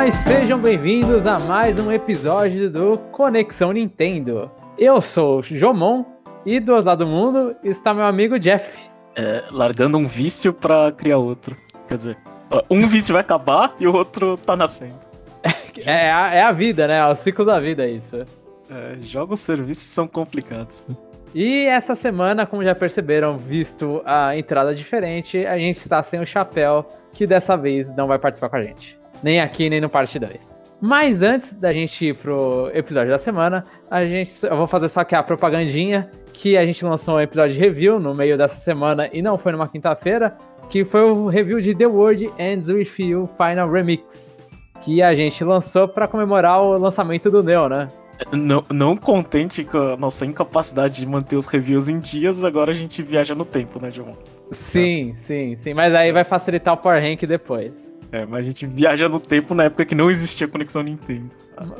Olá e sejam bem-vindos a mais um episódio do Conexão Nintendo. Eu sou o Jomon e do outro lado do mundo está meu amigo Jeff. É, largando um vício pra criar outro. Quer dizer, um vício vai acabar e o outro tá nascendo. É a, é a vida, né? É o ciclo da vida, isso. É, jogos serviços são complicados. E essa semana, como já perceberam, visto a entrada diferente, a gente está sem o chapéu, que dessa vez não vai participar com a gente. Nem aqui, nem no parte 2. Mas antes da gente ir pro episódio da semana, a gente, eu vou fazer só aqui a propagandinha que a gente lançou um episódio de review no meio dessa semana e não foi numa quinta-feira, que foi o review de The World Ends With You Final Remix, que a gente lançou para comemorar o lançamento do Neo, né? Não, não contente com a nossa incapacidade de manter os reviews em dias, agora a gente viaja no tempo, né, João? Sim, sim, sim. Mas aí vai facilitar o Power Rank depois. É, mas a gente viaja no tempo na época que não existia conexão Nintendo.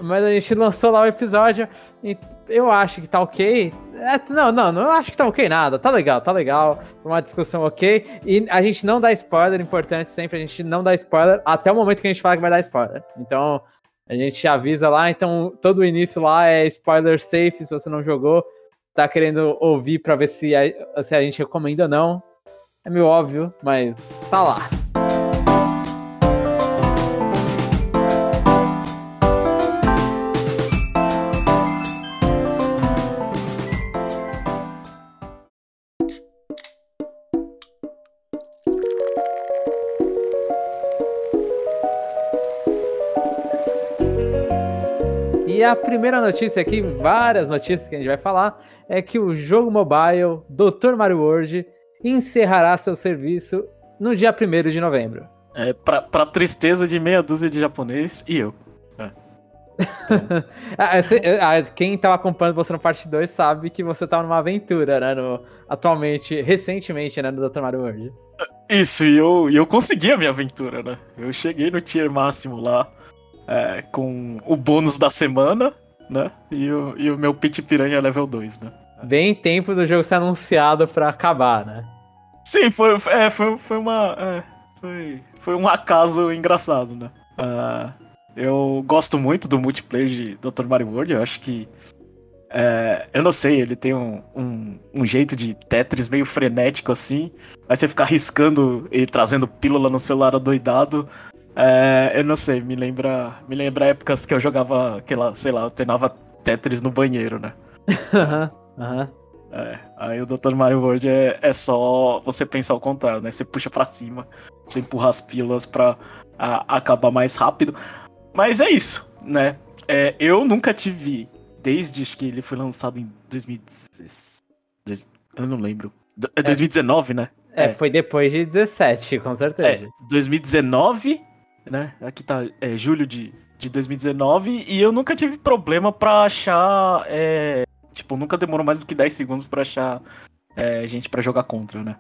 Mas a gente lançou lá o episódio e eu acho que tá ok. É, não, não, não acho que tá ok nada. Tá legal, tá legal. Uma discussão ok. E a gente não dá spoiler, importante sempre, a gente não dá spoiler até o momento que a gente fala que vai dar spoiler. Então, a gente avisa lá. Então, todo o início lá é spoiler safe se você não jogou. Tá querendo ouvir pra ver se a, se a gente recomenda ou não. É meio óbvio, mas tá lá. E a primeira notícia aqui, várias notícias que a gente vai falar, é que o jogo mobile Dr. Mario World encerrará seu serviço no dia 1 de novembro. É, pra, pra tristeza de meia dúzia de japonês e eu. É. Ah, quem tava acompanhando você no parte 2 sabe que você tava numa aventura, né? No, atualmente, recentemente, né? No Dr. Mario World. Isso, e eu, eu consegui a minha aventura, né? Eu cheguei no tier máximo lá é, com o bônus da semana, né? E o, e o meu Pit Piranha level 2, né? Bem tempo do jogo ser anunciado pra acabar, né? Sim, foi, é, foi, foi uma. É, foi, foi um acaso engraçado, né? Uh, eu gosto muito do multiplayer de Dr. Mario World, eu acho que. É, eu não sei, ele tem um, um, um, jeito de Tetris meio frenético assim. Aí você ficar riscando e trazendo pílula no celular adoidado. É, eu não sei, me lembra, me lembra épocas que eu jogava aquela, sei lá, eu treinava Tetris no banheiro, né? Aham, aham. É, aí o Dr. Mario World é, é só você pensar ao contrário, né? Você puxa para cima, você empurra as pílulas pra a, acabar mais rápido. Mas é isso, né? É, eu nunca tive, desde que ele foi lançado em 2016. Eu não lembro. É 2019, né? É, é, foi depois de 17, com certeza. É, 2019 né? Aqui tá é, julho de, de 2019 e eu nunca tive problema pra achar. É, tipo, nunca demorou mais do que 10 segundos pra achar é, gente pra jogar contra, né?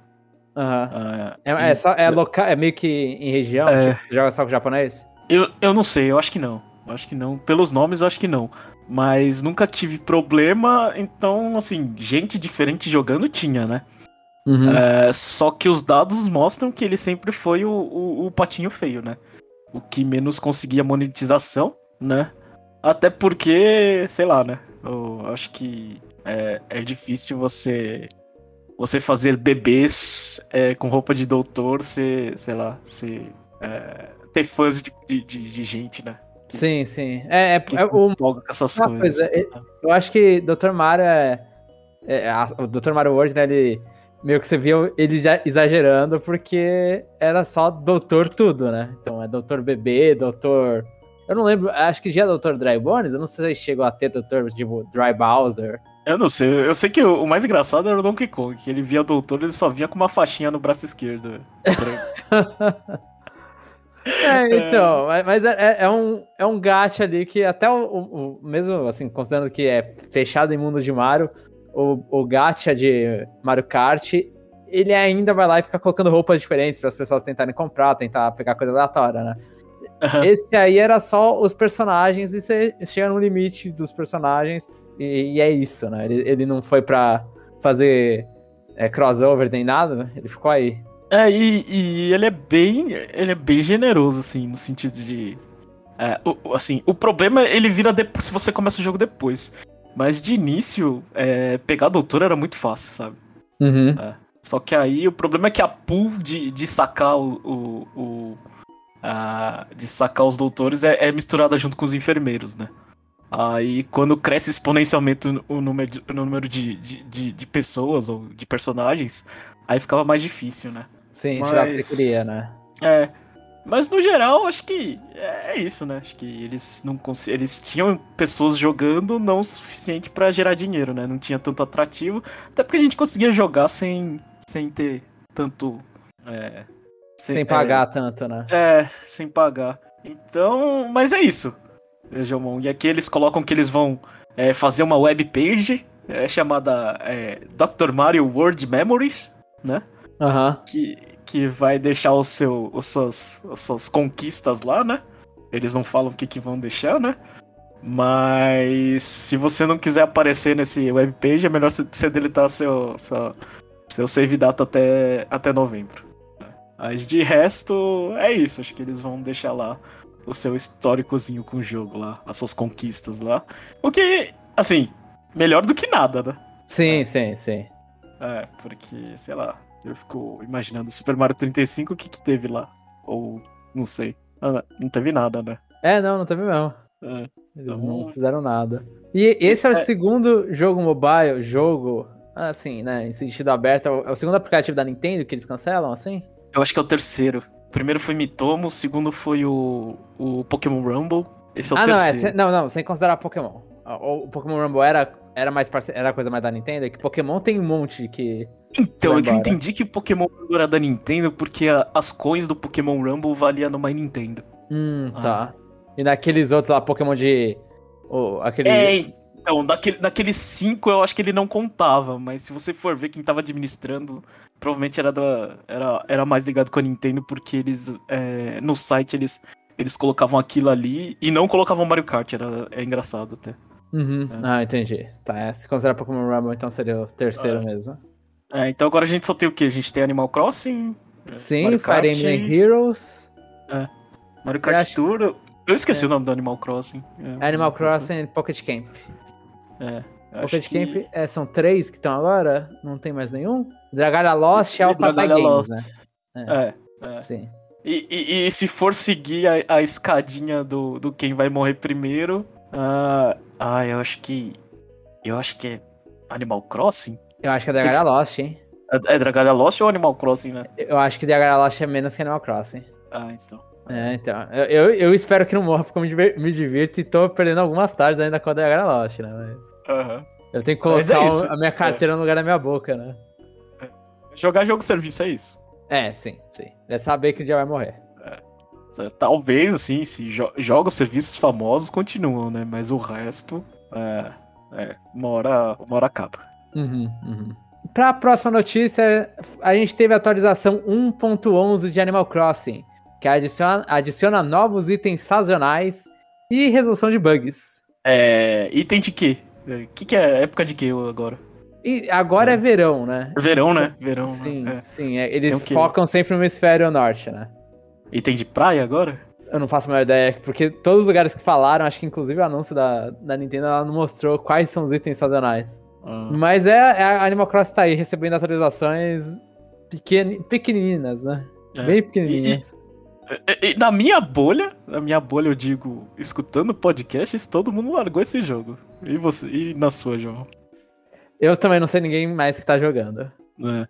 Aham. Uhum. é, é, só, é, local, é meio que em região? É... Tipo, joga só com japonês? Eu, eu não sei, eu acho que não. Eu acho que não. Pelos nomes, eu acho que não. Mas nunca tive problema, então, assim, gente diferente jogando tinha, né? Uhum. É, só que os dados mostram que ele sempre foi o, o, o patinho feio, né? O que menos conseguia monetização, né? Até porque, sei lá, né? Eu acho que é, é difícil você você fazer bebês é, com roupa de doutor, ser, sei lá, ser, é, ter fãs de, de, de, gente, né? Sim, sim. É, é, é o, com essas coisas. Coisa, é, eu acho que Dr. Mario é, é a, o Dr. Mario World, né, ele meio que você via ele já exagerando, porque era só doutor tudo, né? Então é doutor bebê, doutor. Eu não lembro, acho que já é doutor Dry Bones, eu não sei se chegou a ter doutor tipo Dry Bowser. Eu não sei, eu sei que o, mais engraçado era o Donkey Kong, que ele via doutor, ele só vinha com uma faixinha no braço esquerdo. é, então, mas é, é, é, um, é um gacha ali que até o, o, mesmo assim, considerando que é fechado em mundo de Mario, o, o gacha de Mario Kart, ele ainda vai lá e fica colocando roupas diferentes para as pessoas tentarem comprar, tentar pegar coisa aleatória, né? Uhum. Esse aí era só os personagens e você chega no limite dos personagens e, e é isso, né? Ele, ele não foi pra fazer é, crossover nem nada, né? Ele ficou aí. É, e, e, ele é bem. Ele é bem generoso, assim, no sentido de. É, o, assim, o problema ele vira depois, se você começa o jogo depois. Mas de início, é, pegar doutor era muito fácil, sabe? Uhum. É. Só que aí o problema é que a pool de, de sacar o. o, o a, de sacar os doutores é, é, misturada junto com os enfermeiros, né? Aí quando cresce exponencialmente o número, o número de, de, de, de pessoas ou de personagens, aí ficava mais difícil, né? Sim, Mas... tirar o que você queria, né? É. Mas no geral, acho que é isso, né? Acho que eles não eles tinham pessoas jogando não o suficiente para gerar dinheiro, né? Não tinha tanto atrativo, até porque a gente conseguia jogar sem, sem ter tanto é, sem, sem, pagar é, tanto, né? É, sem pagar. Então, mas é isso. Jomon. E aqui eles colocam que eles vão é, fazer uma web page é, chamada é, Dr. Mario World Memories, né? Aham. Uhum. Que, que vai deixar o seu, os suas, as suas conquistas lá, né? Eles não falam o que, que vão deixar, né? Mas se você não quiser aparecer nesse webpage, é melhor você deletar seu, seu, seu save data até, até novembro. Mas de resto, é isso. Acho que eles vão deixar lá o seu históricozinho com o jogo lá, as suas conquistas lá. O que, assim, melhor do que nada, né? Sim, é. sim, sim. É, porque, sei lá, eu fico imaginando Super Mario 35, o que que teve lá? Ou, não sei. Ah, não teve nada, né? É, não, não teve mesmo. É, Eles então... não fizeram nada. E esse é o é... segundo jogo mobile, jogo, assim, né, em sentido aberto, é o segundo aplicativo da Nintendo que eles cancelam, assim? Eu acho que é o terceiro. O primeiro foi Mitomo, o segundo foi o, o Pokémon Rumble. Esse é o ah, terceiro. Não, é, não, não, sem considerar Pokémon. O, o Pokémon Rumble era, era mais parce... era coisa mais da Nintendo, é que Pokémon tem um monte que então, eu entendi que o Pokémon era da Nintendo porque a, as coins do Pokémon Rumble valia no My Nintendo. Hum, ah. tá. E naqueles outros lá, Pokémon de. Oh, aquele... É, então, daquele, daqueles cinco eu acho que ele não contava, mas se você for ver quem tava administrando, provavelmente era, da, era, era mais ligado com a Nintendo, porque eles. É, no site eles, eles colocavam aquilo ali e não colocavam Mario Kart, era, é engraçado até. Uhum. É. Ah, entendi. Tá, é, se considerar Pokémon Rumble, então seria o terceiro é. mesmo. É, então agora a gente só tem o que? A gente tem Animal Crossing. É, Sim, Mario Fire Emblem Heroes. É. Mario Kart acho... Tour. Eu esqueci é. o nome do Animal Crossing. Animal Crossing e Pocket Camp. É. Pocket que... Camp é, são três que estão agora? Não tem mais nenhum? Dragalia Lost e Alpha Games, Lost. né? É. é. Sim. E, e, e, se for seguir a, a, escadinha do, do quem vai morrer primeiro. Uh, ah, eu acho que. Eu acho que é Animal Crossing? Eu acho que é Dragalia Lost, hein? É, é Lost ou Animal Crossing, né? Eu acho que Dragalia Lost é menos que Animal Crossing. Ah, então. É, então. Eu, eu espero que não morra, porque eu me, me divirto e tô perdendo algumas tardes ainda com a Dragalia Lost, né? Mas... Uhum. Eu tenho que colocar é a minha carteira é. no lugar da minha boca, né? É. Jogar jogo serviço é isso. É, sim, sim. É saber que um dia vai morrer. É. Talvez, assim, se jo jogos, serviços famosos continuam, né? Mas o resto, é, é uma, hora, uma hora acaba. Uhum, uhum. Para a próxima notícia, a gente teve a atualização 1.11 de Animal Crossing, que adiciona, adiciona novos itens sazonais e resolução de bugs. É. Item de quê? O é, que, que é época de quê agora? E agora é. é verão, né? Verão, né? Verão. Sim, né? sim. É, eles focam sempre no hemisfério norte, né? Item de praia agora? Eu não faço a maior ideia, porque todos os lugares que falaram, acho que inclusive o anúncio da, da Nintendo, ela não mostrou quais são os itens sazonais. Ah. Mas é, é, a Animal Crossing tá aí recebendo atualizações pequen, pequenininhas, né? É. Bem pequenininhas. E, e, e, na minha bolha, na minha bolha eu digo, escutando podcasts, todo mundo largou esse jogo. E você, e na sua, João? Eu também não sei ninguém mais que tá jogando. É.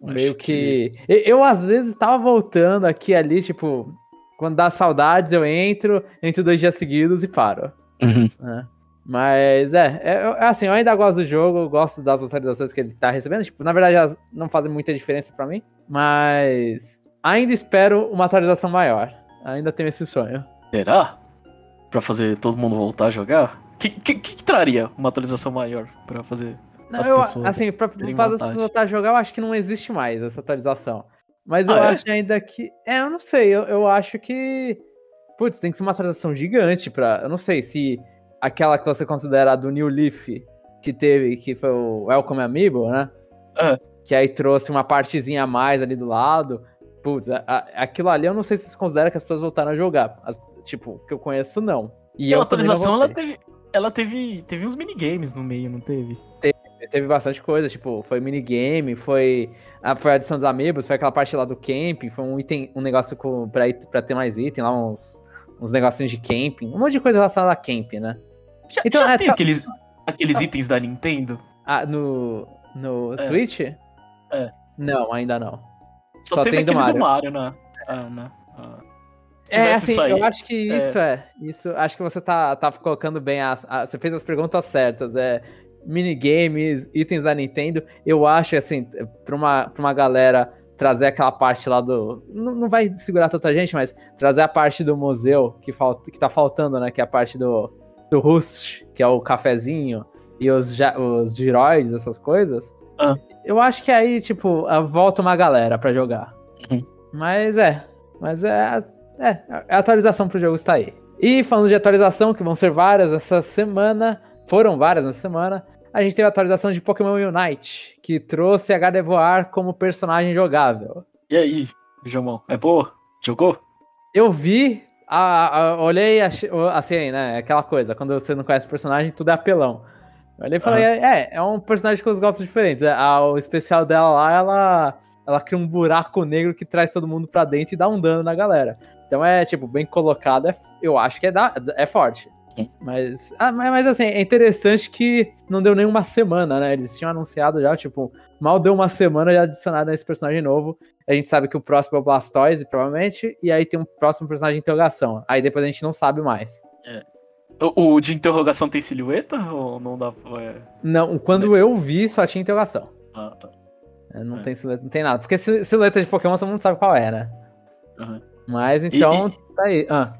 Meio que... que... Eu, eu, às vezes tava voltando aqui ali, tipo, quando dá saudades, eu entro, entro dois dias seguidos e paro. Uhum. É. Mas é, é, é, assim, eu ainda gosto do jogo, gosto das atualizações que ele tá recebendo. Tipo, na verdade, elas não fazem muita diferença para mim. Mas ainda espero uma atualização maior. Ainda tenho esse sonho. Será? Pra fazer todo mundo voltar a jogar? O que, que, que, traria uma atualização maior para fazer não, eu, Assim, pra fazer as pessoas voltar a jogar, eu acho que não existe mais essa atualização. Mas eu ah, é? acho ainda que... É, eu não sei, eu, eu acho que... Putz, tem que ser uma atualização gigante pra... Eu não sei se aquela que você considera do New Leaf, que teve, que foi o Welcome Amiibo, né? Uhum. Que aí trouxe uma partezinha a mais ali do lado. Putz, a, a, aquilo ali eu não sei se você considera que as pessoas voltaram a jogar. As, Tipo, que eu conheço, não. E, e a atualização, ela teve, ela teve, teve uns minigames no meio, não teve? Teve, teve bastante coisa, tipo, foi minigame, foi a, foi a adição dos amigos, foi aquela parte lá do camping, foi um item, um negócio com, pra, pra ter mais item, lá uns, uns negocinhos de camping, um monte de coisa relacionada a camping, né? Já, então, já é, tem tá... aqueles, aqueles ah. itens da Nintendo? Ah, no, no é. Switch? É. Não, ainda não. Só, Só teve tem do Mario, do Mario né? Ah, né? Ah. É, assim, eu acho que isso é. é. Isso, acho que você tá, tá colocando bem as, Você fez as perguntas certas. É minigames, itens da Nintendo. Eu acho, assim, pra uma, pra uma galera trazer aquela parte lá do. Não, não vai segurar tanta gente, mas trazer a parte do museu que, falta, que tá faltando, né? Que é a parte do, do Rust, que é o cafezinho, e os, os giroides, essas coisas. Ah. Eu acho que aí, tipo, volta uma galera pra jogar. Uhum. Mas é. Mas é, é. A atualização pro jogo está aí. E falando de atualização, que vão ser várias essa semana, foram várias nessa semana, a gente teve a atualização de Pokémon Unite, que trouxe a Gardevoir como personagem jogável. E aí, Jomon, é boa? Jogou? Eu vi, a, a, olhei assim, né? Aquela coisa, quando você não conhece o personagem, tudo é apelão. Eu olhei e falei, uhum. é, é um personagem com os golpes diferentes. É, a, o especial dela lá, ela ela cria um buraco negro que traz todo mundo pra dentro e dá um dano na galera. Então é, tipo, bem colocado, é, eu acho que é, da, é forte. Mas, ah, mas assim, é interessante que não deu nem uma semana, né? Eles tinham anunciado já, tipo, mal deu uma semana já adicionado esse personagem novo. A gente sabe que o próximo é o Blastoise, provavelmente, e aí tem um próximo personagem de interrogação. Aí depois a gente não sabe mais. É. O, o de interrogação tem silhueta ou não dá? É... Não, quando é. eu vi, só tinha interrogação. Ah, tá. É, não é. tem silhueta, não tem nada. Porque silhueta de Pokémon todo mundo sabe qual é, né? Uhum. Mas então, e, tá aí. Ah.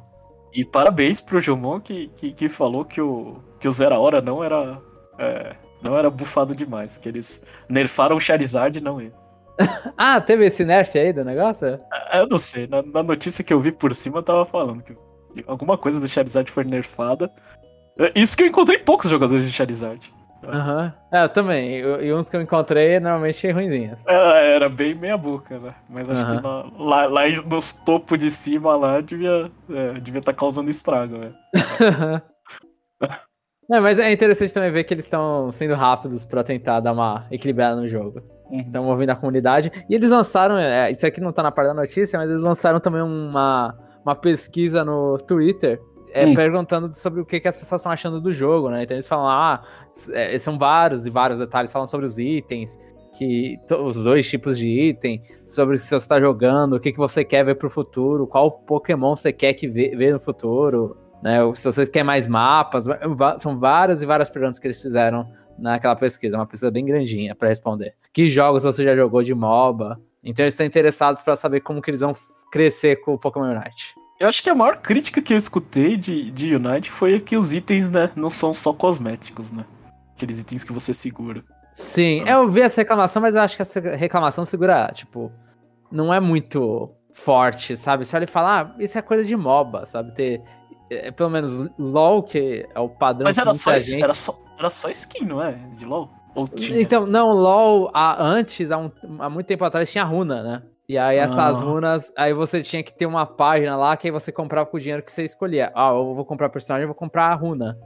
E parabéns pro Jomon que, que, que, falou que o, que o Zera Hora não era. É, não era bufado demais. Que eles nerfaram o Charizard e não ele. ah, teve esse nerf aí do negócio? É, eu não sei. Na, na, notícia que eu vi por cima, tava falando que alguma coisa do Charizard foi nerfada. É, isso que eu encontrei poucos jogadores de Charizard. Aham. Uhum. É, eu também. E uns que eu encontrei normalmente ruimzinhas. Era, era bem meia boca, né? Mas acho uhum. que na, lá, lá nos topos de cima lá devia é, devia estar tá causando estrago, né? é, mas é interessante também ver que eles estão sendo rápidos para tentar dar uma equilibrada no jogo. Estão uhum. ouvindo a comunidade. E eles lançaram, é, isso aqui não tá na parte da notícia, mas eles lançaram também uma, uma pesquisa no Twitter é, hum. perguntando sobre o que, que as pessoas estão achando do jogo, né? Então eles falam, ah, é, são vários e vários detalhes, falam sobre os itens, que os dois tipos de item, sobre se você está jogando, o que, que você quer ver pro futuro, qual Pokémon você quer que vê, ver no futuro, né? Se você quer mais mapas, são várias e várias perguntas que eles fizeram naquela pesquisa, uma pesquisa bem grandinha para responder. Que jogos você já jogou de MOBA? Então eles estão interessados para saber como que eles vão crescer com o Pokémon Unite. Eu acho que a maior crítica que eu escutei de, de Unite foi que os itens, né, não são só cosméticos, né? Aqueles itens que você segura. Sim, ah. eu vi essa reclamação, mas eu acho que essa reclamação segura, tipo, não é muito forte, sabe? Você olha e fala, ah, isso é coisa de MOBA, sabe? Ter, é, pelo menos LoL, que é o padrão Mas era só, gente... era, só, era só skin, não é? De LoL? Então, não, LoL, a, antes, há, um, há muito tempo atrás, tinha runa, né? E aí essas ah. runas, aí você tinha que ter uma página lá que aí você comprava com o dinheiro que você escolhia. Ah, eu vou comprar personagem, eu vou comprar a runa,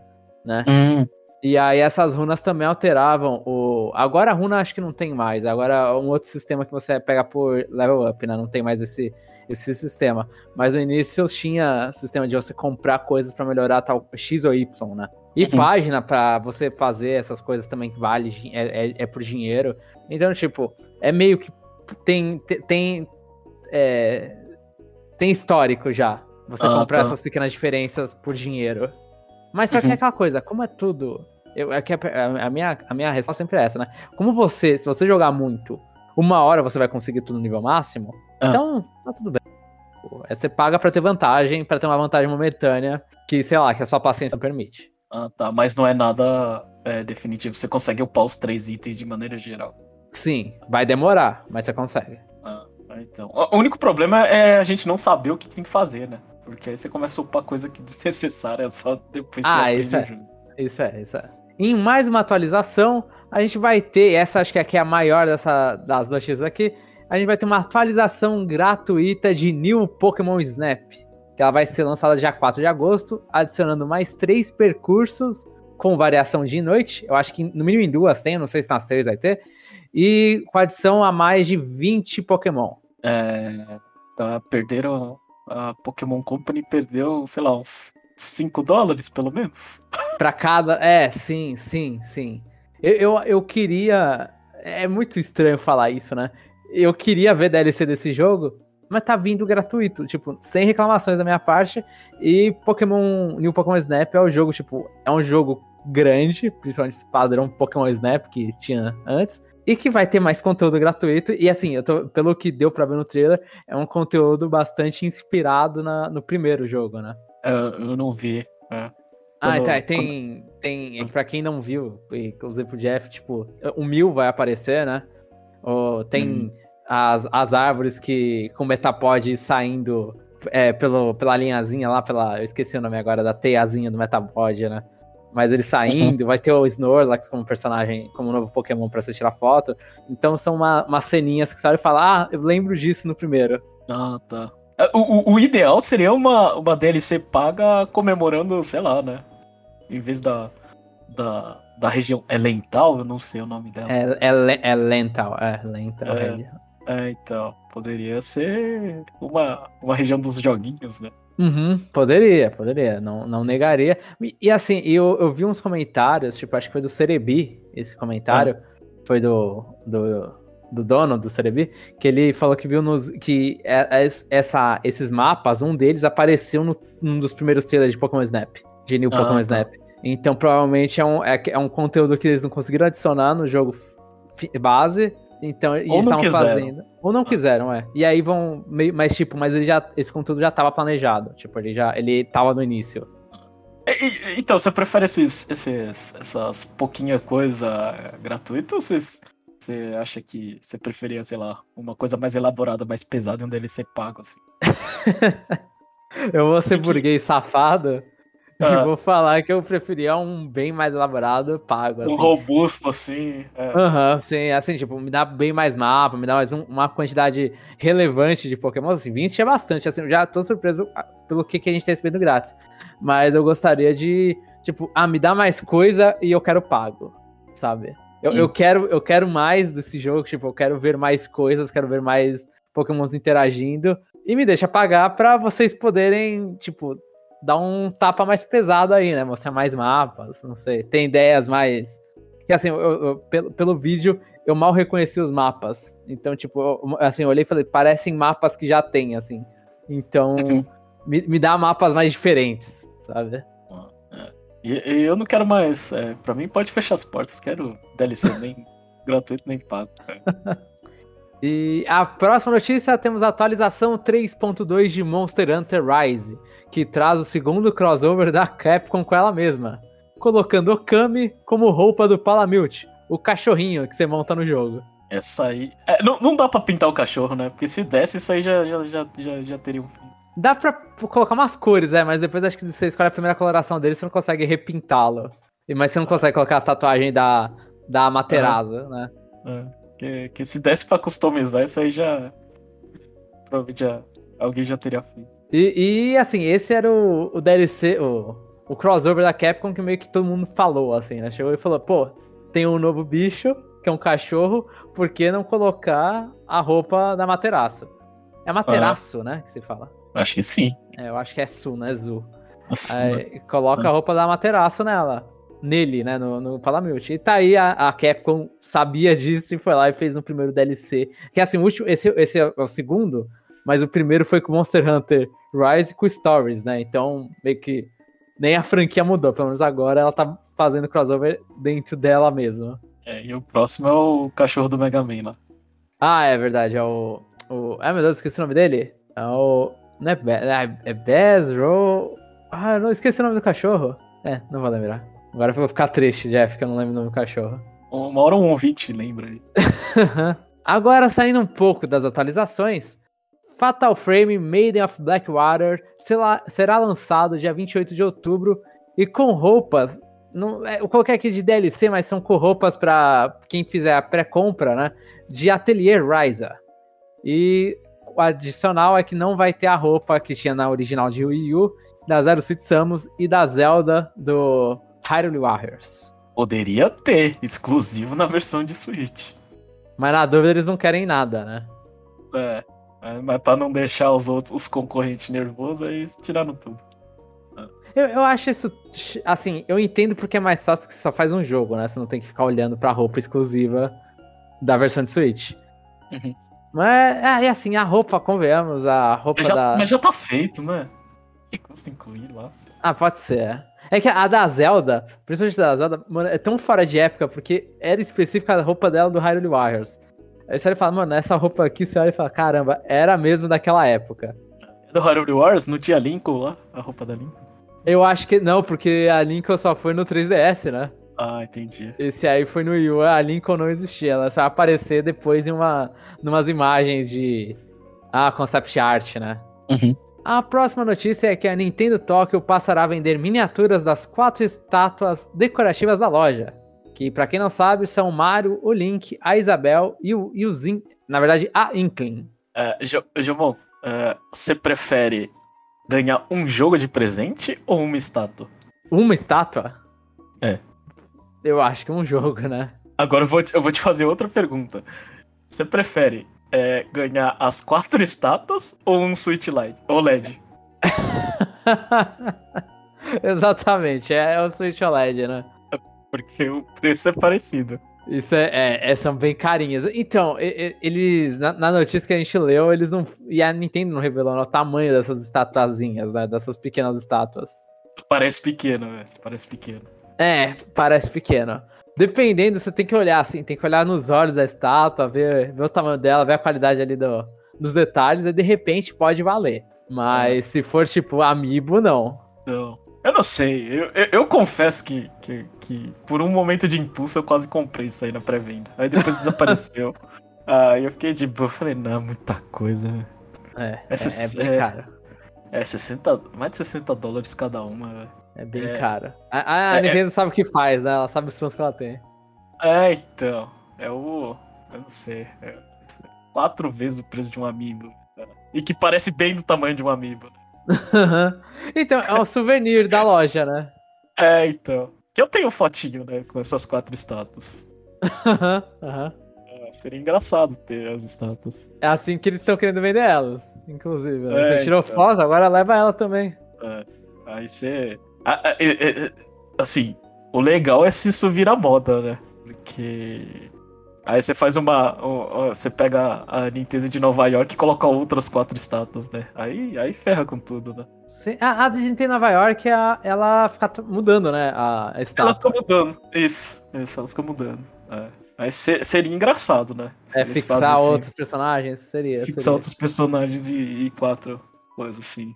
né? Hum. E aí essas runas também alteravam o... Agora a runa acho que não tem mais, agora é um outro sistema que você pega por level up, né? Não tem mais esse, esse sistema. Mas no início tinha sistema de você comprar coisas para melhorar tal X ou Y, né? E uhum. página para você fazer essas coisas também que vale, é, é, é por dinheiro. Então, tipo, é meio que tem, tem, é, tem histórico já. Você ah, comprar tá. essas pequenas diferenças por dinheiro. Mas só uhum. que é uhum. aquela coisa, como é tudo. Eu, é que a, a, minha, a minha resposta sempre é essa, né? Como você, se você jogar muito, uma hora você vai conseguir tudo no nível máximo, ah. então tá tudo bem. É, você paga para ter vantagem, para ter uma vantagem momentânea, que, sei lá, que a sua paciência permite. Ah, tá. Mas não é nada é, definitivo. Você consegue upar os três itens de maneira geral. Sim, vai demorar, mas você consegue. Ah, então. O único problema é a gente não saber o que tem que fazer, né? Porque aí você começa a upar coisa que desnecessária só depois ah, você isso é. Isso é, isso é. Em mais uma atualização, a gente vai ter, essa acho que aqui é a maior dessa, das notícias aqui, a gente vai ter uma atualização gratuita de New Pokémon Snap. que ela vai ser lançada dia 4 de agosto, adicionando mais três percursos com variação de noite. Eu acho que no mínimo em duas tem, não sei se nas três vai ter. E com adição a mais de 20 Pokémon. É. Tá, perderam. A Pokémon Company perdeu, sei lá, uns 5 dólares, pelo menos. Pra cada. É, sim, sim, sim. Eu, eu, eu queria. É muito estranho falar isso, né? Eu queria ver DLC desse jogo, mas tá vindo gratuito, tipo, sem reclamações da minha parte. E Pokémon New Pokémon Snap é o jogo, tipo, é um jogo grande, principalmente esse padrão Pokémon Snap que tinha antes. E que vai ter mais conteúdo gratuito. E assim, eu tô, pelo que deu pra ver no trailer, é um conteúdo bastante inspirado na, no primeiro jogo, né? Eu, eu não vi. É. Ah, tá. Tem. Quando... tem é pra quem não viu, inclusive pro Jeff, tipo, o Mil vai aparecer, né? Ou tem hum. as, as árvores que com Metapod saindo é, pelo, pela linhazinha lá, pela. Eu esqueci o nome agora, da teiazinha do Metapod, né? Mas ele saindo, uhum. vai ter o Snorlax como personagem, como novo Pokémon pra você tirar foto. Então são uma, umas ceninhas que você olha e fala, ah, eu lembro disso no primeiro. Ah, tá. É, o, o, o, ideal seria uma, uma DLC paga comemorando, sei lá, né? Em vez da, da, da região. É Lental? Eu não sei o nome dela. É, é, é Lental, é Lental. É, é, então. Poderia ser uma, uma região dos joguinhos, né? Uhum, poderia, poderia, não, não negaria. E, e assim, eu, eu vi uns comentários, tipo, acho que foi do Cerebi, esse comentário, ah. foi do, do, do, dono do Cerebi, que ele falou que viu nos, que é, é, essa, esses mapas, um deles apareceu no, num dos primeiros trailers de Pokémon Snap, de New ah, Pokémon tá. Snap. Então provavelmente é um, é, é um conteúdo que eles não conseguiram adicionar no jogo base, então, eles estavam fazendo. Ou não quiseram, é. E aí vão meio. Mas, tipo, mas ele já. Esse conteúdo já tava planejado. Tipo, ele já. Ele tava no início. E, então, você prefere esses, esses, essas pouquinha coisa gratuita ou você, você acha que você preferia, sei lá, uma coisa mais elaborada, mais pesada e um DLC pago, assim? eu vou ser burguês safado ah. Eu vou falar que eu preferia um bem mais elaborado, pago. Assim. Um robusto, assim. É. Aham, é. uhum, sim, assim, tipo, me dá bem mais mapa, me dá mais um, uma quantidade relevante de Pokémon. Assim, 20 é bastante, assim, já tô surpreso pelo que, que a gente tá recebendo grátis. Mas eu gostaria de, tipo, ah, me dá mais coisa e eu quero pago, sabe? Eu, eu, quero, eu quero mais desse jogo, tipo, eu quero ver mais coisas, quero ver mais Pokémons interagindo. E me deixa pagar para vocês poderem, tipo, dar um tapa mais pesado aí, né? Mostrar mais mapas, não sei. Tem ideias mais. Que assim, eu, eu, pelo, pelo vídeo, eu mal reconheci os mapas. Então, tipo, eu, assim, eu olhei e falei, parecem mapas que já tem, assim. Então, uhum. me, me dá mapas mais diferentes, sabe? É. E, eu não quero mais. É, pra mim, pode fechar as portas. Quero DLC nem gratuito nem pago. E a próxima notícia temos a atualização 3.2 de Monster Hunter Rise, que traz o segundo crossover da Capcom com ela mesma, colocando Okami como roupa do Palamute, o cachorrinho que você monta no jogo. Essa aí. É, não, não dá pra pintar o cachorro, né? Porque se desse, isso aí já, já, já, já, já teria um fim. Dá pra colocar umas cores, é, mas depois acho que você escolhe a primeira coloração dele, você não consegue repintá-lo. Mas você não consegue colocar a tatuagem da, da Materazo, é. né? É. Que, que se desse pra customizar, isso aí já. Provavelmente já, alguém já teria feito. E, e, assim, esse era o, o DLC, o, o crossover da Capcom que meio que todo mundo falou, assim, né? Chegou e falou, pô, tem um novo bicho, que é um cachorro, por que não colocar a roupa da Materaço? É Materaço, ah. né, que se fala? Acho que sim. É, eu acho que é Su, né, Zu. Aí, coloca a roupa da Materaço nela nele, né, no, no Palamute. E tá aí, a, a, Capcom sabia disso e foi lá e fez no primeiro DLC. Que assim, o último, esse, esse é o segundo, mas o primeiro foi com Monster Hunter Rise com Stories, né? Então, meio que nem a franquia mudou, pelo menos agora ela tá fazendo crossover dentro dela mesma. É, e o próximo é o cachorro do Mega Man lá. Ah, é verdade, é o. o... Ah, meu Deus, esqueci o nome dele. É o. Não é, Be... é, é Bezro. Ah, eu não esqueci o nome do cachorro. É, não vou lembrar. Agora eu vou ficar triste, Jeff, que eu não lembro o nome do cachorro. Uma hora um ouvinte lembra aí. Agora, saindo um pouco das atualizações, Fatal Frame Maiden of Blackwater será, lançado dia 28 de outubro e com roupas. Não, é, eu coloquei aqui de DLC, mas são com roupas para quem fizer a pré-compra, né? De Atelier Ryza. E o adicional é que não vai ter a roupa que tinha na original de Wii U, da Zero Suit Samus e da Zelda do Hyrule Warriors. Poderia ter, exclusivo na versão de Switch. Mas na dúvida eles não querem nada, né? É, é mas pra não deixar os outros, os concorrentes nervosos, eles tiraram tudo. Eu, eu acho isso. Assim, eu entendo porque é mais fácil que você só faz um jogo, né? Você não tem que ficar olhando pra roupa exclusiva da versão de Switch. Uhum. Mas, é, assim, a roupa, convenhamos, a roupa mas já, da. Mas já tá feito, né? que custa incluir lá? Ah, pode ser. É que a da Zelda, principalmente da Zelda, mano, é tão fora de época, porque era específica a roupa dela do Hyrule Warriors. Aí você olha e fala, mano, essa roupa aqui, você olha e fala, caramba, era mesmo daquela época. Do Hyrule Warriors? Não tinha Lincoln lá? A roupa da Lincoln? Eu acho que não, porque a Lincoln só foi no 3DS, né? Ah, entendi. Esse aí foi no Wii U, a Lincoln não existia, ela só aparecer depois em uma, numas imagens de ah, concept art, né? Uhum. A próxima notícia é que a Nintendo Tokyo passará a vender miniaturas das quatro estátuas decorativas da loja. Que, para quem não sabe, são o Mario, o Link, a Isabel e o, e o Zin... Na verdade, a Inkling. Uh, Jomon, uh, você prefere ganhar um jogo de presente ou uma estátua? Uma estátua? É. Eu acho que um jogo, né? Agora eu vou, te, eu vou te fazer outra pergunta. Você prefere é, ganhar as quatro estátuas ou um Switch Lite? OLED? Exatamente, é, é o Switch OLED, né? Porque o preço é parecido. Isso é, é, é são bem carinhas. Então, eles, na, na, notícia que a gente leu, eles não. E a Nintendo não revelou o tamanho dessas estatuazinhas, né? Dessas pequenas estátuas. Parece pequeno, né? Parece pequeno. É, parece pequeno. Dependendo, você tem que olhar assim, tem que olhar nos olhos da estátua, ver, ver o tamanho dela, ver a qualidade ali do, dos detalhes, e de repente pode valer. Mas é. se for tipo amiibo, não. Não. Eu não sei. Eu, eu, eu confesso que, que, que, por um momento de impulso eu quase comprei isso aí na pré-venda. Aí depois desapareceu. Aí eu fiquei de boa. Falei, não, muita coisa. É, é, é, é bem caro. É, 60, mais de 60 dólares cada uma, velho. É bem é, caro. A, a é, é, Nintendo sabe o que faz, né? Ela sabe os fãs que ela tem. É, então. É o. Eu não sei. É quatro vezes o preço de um amiibo. E que parece bem do tamanho de um amiibo. então, é um souvenir da loja, né? É, então. Que eu tenho fotinho, né? Com essas quatro estátuas. Aham. É, seria engraçado ter as estátuas. É assim que eles estão querendo vender elas, inclusive. Né? Você tirou então. foto, agora leva ela também. É. Aí você Assim, o legal é se isso vira moda, né? Porque. Aí você faz uma. Você pega a Nintendo de Nova York e coloca outras quatro estátuas, né? Aí, aí ferra com tudo, né? Sim, a, a Nintendo Nova York, a, ela fica mudando, né? A, a estátua. Ela fica mudando, isso. Isso, ela fica mudando. É. Mas seria engraçado, né? Se é, fixar assim, outros personagens, seria. Fixar seria. outros personagens e, e, quatro coisas assim.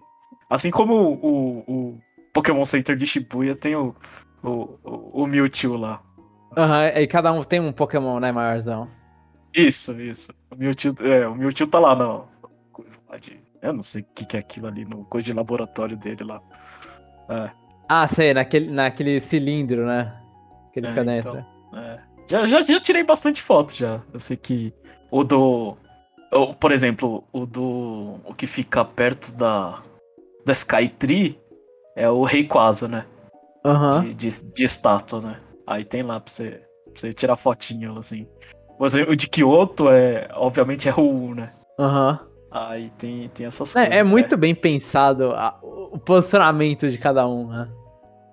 Assim como o, o, Pokémon Center de Shibuya tem o, o, o, o Mewtwo lá. Aham, uhum, e cada um tem um Pokémon, né, maiorzão? Isso, isso. O Mewtwo, é, o Mewtwo tá lá na coisa lá de... Eu não sei o que, que é aquilo ali, no coisa de laboratório dele lá. É. Ah, sei, naquele, naquele cilindro, né? Que ele é, fica dentro. Então, é. já, já, já tirei bastante foto já. Eu sei que o do... O, por exemplo, o do... O que fica perto da... Da Skytree é o Rei Quasa, né? Aham. Uhum. De, de, de, estátua, né? Aí tem lá pra você, pra você tirar fotinho, assim. Mas o de Kyoto é, obviamente, é o né? Aham. Uhum. Aí tem, tem essas é, coisas. É muito é. bem pensado a, o posicionamento de cada um, né?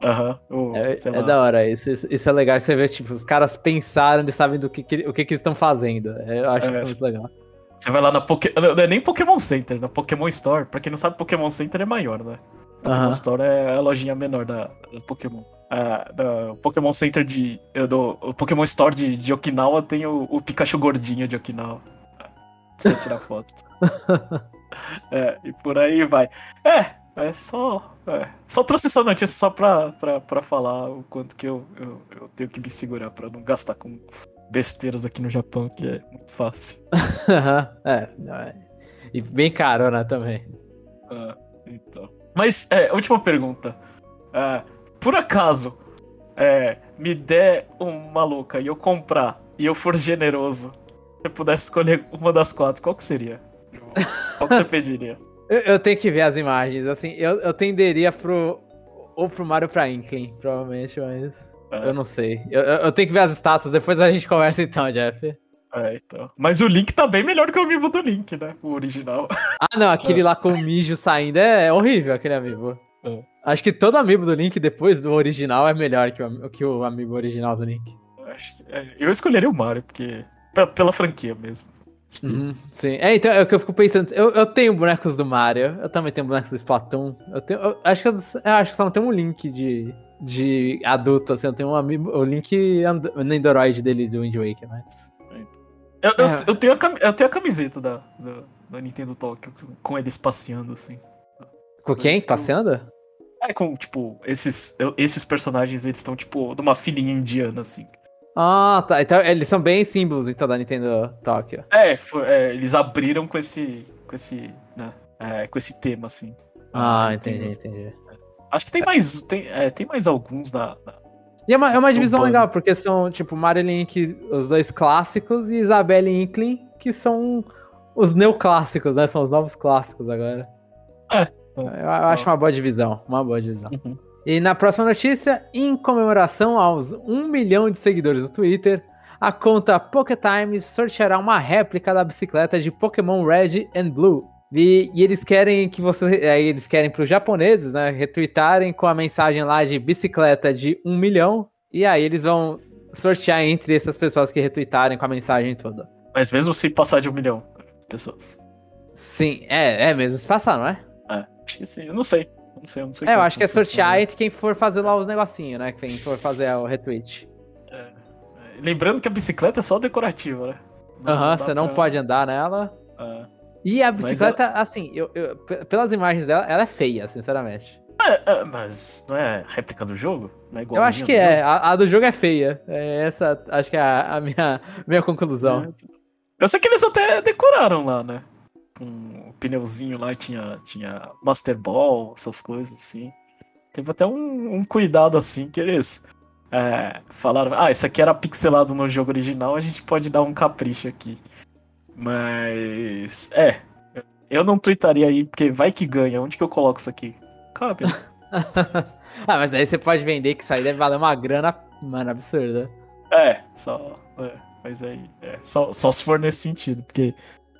Aham. Uhum. é, é da hora, isso, isso, isso, é legal. Você vê, tipo, os caras pensaram, eles sabem do que, que o que, que eles estão fazendo. Eu acho é, isso muito legal. Você vai lá na Pokémon. Não é nem Pokémon Center, na Pokémon Store. Pra quem não sabe, Pokémon Center é maior, né? Pokémon Store é a lojinha menor da, da Pokémon. Do Pokémon Center de. Do o Pokémon Store de, de Okinawa tem o, o, Pikachu gordinho de Okinawa. Pra você tirar foto. é, e por aí vai. É, é só. É, só trouxe essa notícia só pra, pra, pra falar o quanto que eu, eu, eu tenho que me segurar pra não gastar com besteiras aqui no Japão, que é muito fácil. é, é, e bem caro, né, também. Ah, então. Mas, é, última pergunta. É, por acaso, é, me der um maluca e eu comprar e eu for generoso, se eu pudesse escolher uma das quatro, qual que seria? Qual que você pediria? Eu, eu, tenho que ver as imagens, assim, eu, eu tenderia pro. Ou pro Mario pra Inkling, provavelmente, mas. É. Eu não sei. Eu, eu, tenho que ver as status, depois a gente conversa então, Jeff. É, então. Mas o Link tá bem melhor que o amiibo do Link, né? O original. Ah, não, aquele é. lá com o mijo saindo é, horrível, aquele amiibo. É. Acho que todo amiibo do Link depois do original é melhor que o, que o amiibo original do Link. É, eu escolheria o Mario, porque. Pela franquia mesmo. Uhum, sim. É, então é o que eu fico pensando. Eu, eu tenho bonecos do Mario, eu também tenho bonecos do Splatoon. Eu, tenho, eu acho, que eu, eu acho que só não tem um link de, de adulto, assim. Eu tenho um amigo. O link no Android dele do Wind Waker, mas. Eu, eu, é. eu, tenho, a, eu tenho a camiseta da, da, da Nintendo Tokyo com eles passeando, assim. Com quem? Passeando? É, com, tipo, esses, esses personagens, eles estão, tipo, numa filinha indiana, assim. Ah, tá. Então eles são bem símbolos então da Nintendo Tokyo. É, foi, é eles abriram com esse. com esse. Né, é, com esse tema, assim. Ah, ah entendi, entendi. Acho que tem mais. Tem, é, tem mais alguns na. na... E é uma, é uma divisão legal, porque são, tipo, Mario Link, os dois clássicos, e Isabelle Inkling, que são os neoclássicos, né? São os novos clássicos agora. É. Eu, eu acho uma boa divisão, uma boa divisão. Uhum. E na próxima notícia, em comemoração aos 1 milhão de seguidores do Twitter, a conta Pokétimes sorteará uma réplica da bicicleta de Pokémon Red and Blue. E, e eles querem que você. É, eles querem para os japoneses, né? Retweetarem com a mensagem lá de bicicleta de 1 milhão. E aí eles vão sortear entre essas pessoas que retweetarem com a mensagem toda. Mas mesmo se passar de um milhão de pessoas. Sim, é, é mesmo se passar, não é? É, acho que sim, eu não sei. Não sei, eu não sei. É, eu acho que é sortear entre quem for fazer lá os negocinhos, né? Quem for fazer o retweet. É, é. Lembrando que a bicicleta é só decorativa, né? Aham, uhum, você não pra... pode andar nela. É. E a bicicleta, ela... assim, eu, eu, pelas imagens dela, ela é feia, sinceramente. É, é, mas não é réplica do jogo? Não é igual eu acho que é. A, a, do jogo é feia. É essa, acho que é a, a minha, minha conclusão. É. Eu sei que eles até decoraram lá, né? Com pneuzinho lá, tinha, tinha Master Ball, essas coisas assim. Teve até um, um cuidado assim que eles é, falaram: ah, isso aqui era pixelado no jogo original, a gente pode dar um capricho aqui. Mas. É. Eu não tweetaria aí, porque vai que ganha. Onde que eu coloco isso aqui? Cabe. ah, mas aí você pode vender que isso aí deve valer uma grana, mano, absurda. É, só. É, mas aí. É, só, só se for nesse sentido, porque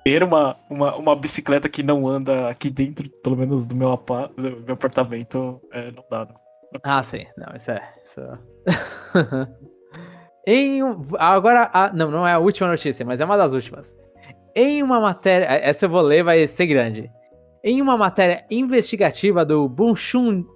ter uma, uma, uma bicicleta que não anda aqui dentro, pelo menos do meu, apa, do meu apartamento, é, não dá, não. Ah, sim. Não, isso é. Isso... É. em, agora, a, não, não é a última notícia, mas é uma das últimas. Em uma matéria. Essa eu vou ler, vai ser grande. Em uma matéria investigativa do Bunshun.jp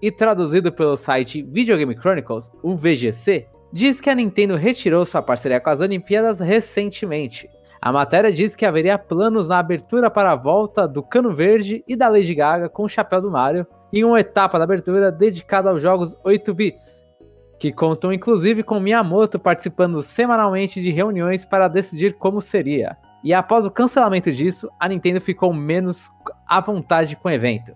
e traduzido pelo site Video Game Chronicles, o VGC, diz que a Nintendo retirou sua parceria com as Olimpíadas recentemente. A matéria diz que haveria planos na abertura para a volta do Cano Verde e da Lady Gaga com o chapéu do Mario, em uma etapa da abertura dedicada aos jogos 8 bits, que contou inclusive com Miyamoto participando semanalmente de reuniões para decidir como seria. E após o cancelamento disso, a Nintendo ficou menos à vontade com o evento.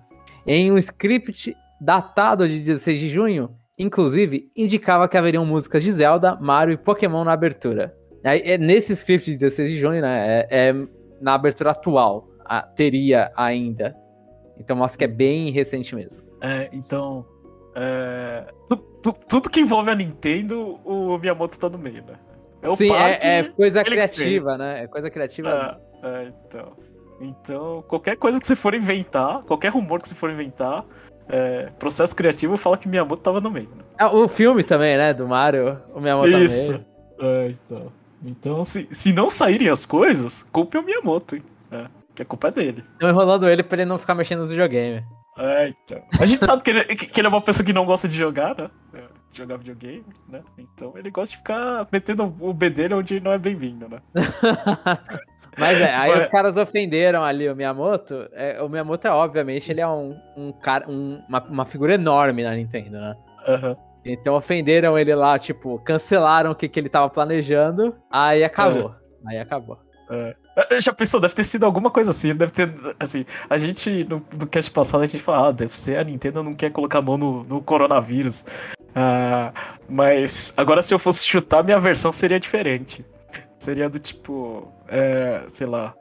Em um script datado de 16 de junho, inclusive indicava que haveriam músicas de Zelda, Mario e Pokémon na abertura. É, nesse script de 16 de junho, né? É, é na abertura atual. A, teria ainda. Então mostra que é bem recente mesmo. É, então. É, tu, tu, tudo que envolve a Nintendo, o Miyamoto tá no meio, né? É Sim, parque, é, coisa criativa, né? É coisa criativa. É, então. Então, qualquer coisa que você for inventar, qualquer rumor que você for inventar, é, processo criativo fala que Miyamoto tava no meio. Né? Ah, o filme também, né? Do Mario, o Miyamoto Isso. tá no meio. É, então. Então, se, se não saírem as coisas, culpe o Miyamoto, hein? É, que a culpa é dele. Estão enrolando ele pra ele não ficar mexendo nos videogames. É, então. A gente sabe que ele, que ele é uma pessoa que não gosta de jogar, né? É, jogar videogame, né? Então ele gosta de ficar metendo o B dele onde não é bem-vindo, né? Mas é, aí Mas... os caras ofenderam ali o Miyamoto. É, o Miyamoto é, obviamente, ele é um, um cara, um, uma, uma figura enorme na Nintendo, né? Uhum. Então ofenderam ele lá, tipo, cancelaram o que, que ele tava planejando, aí acabou. É. Aí acabou. É. Já pensou, deve ter sido alguma coisa assim, deve ter, assim, a gente, no, no cast passado, a gente falou, ah, deve ser a Nintendo não quer colocar a mão no, no coronavírus. Ah, mas agora se eu fosse chutar, minha versão seria diferente. Seria do tipo, é, sei lá,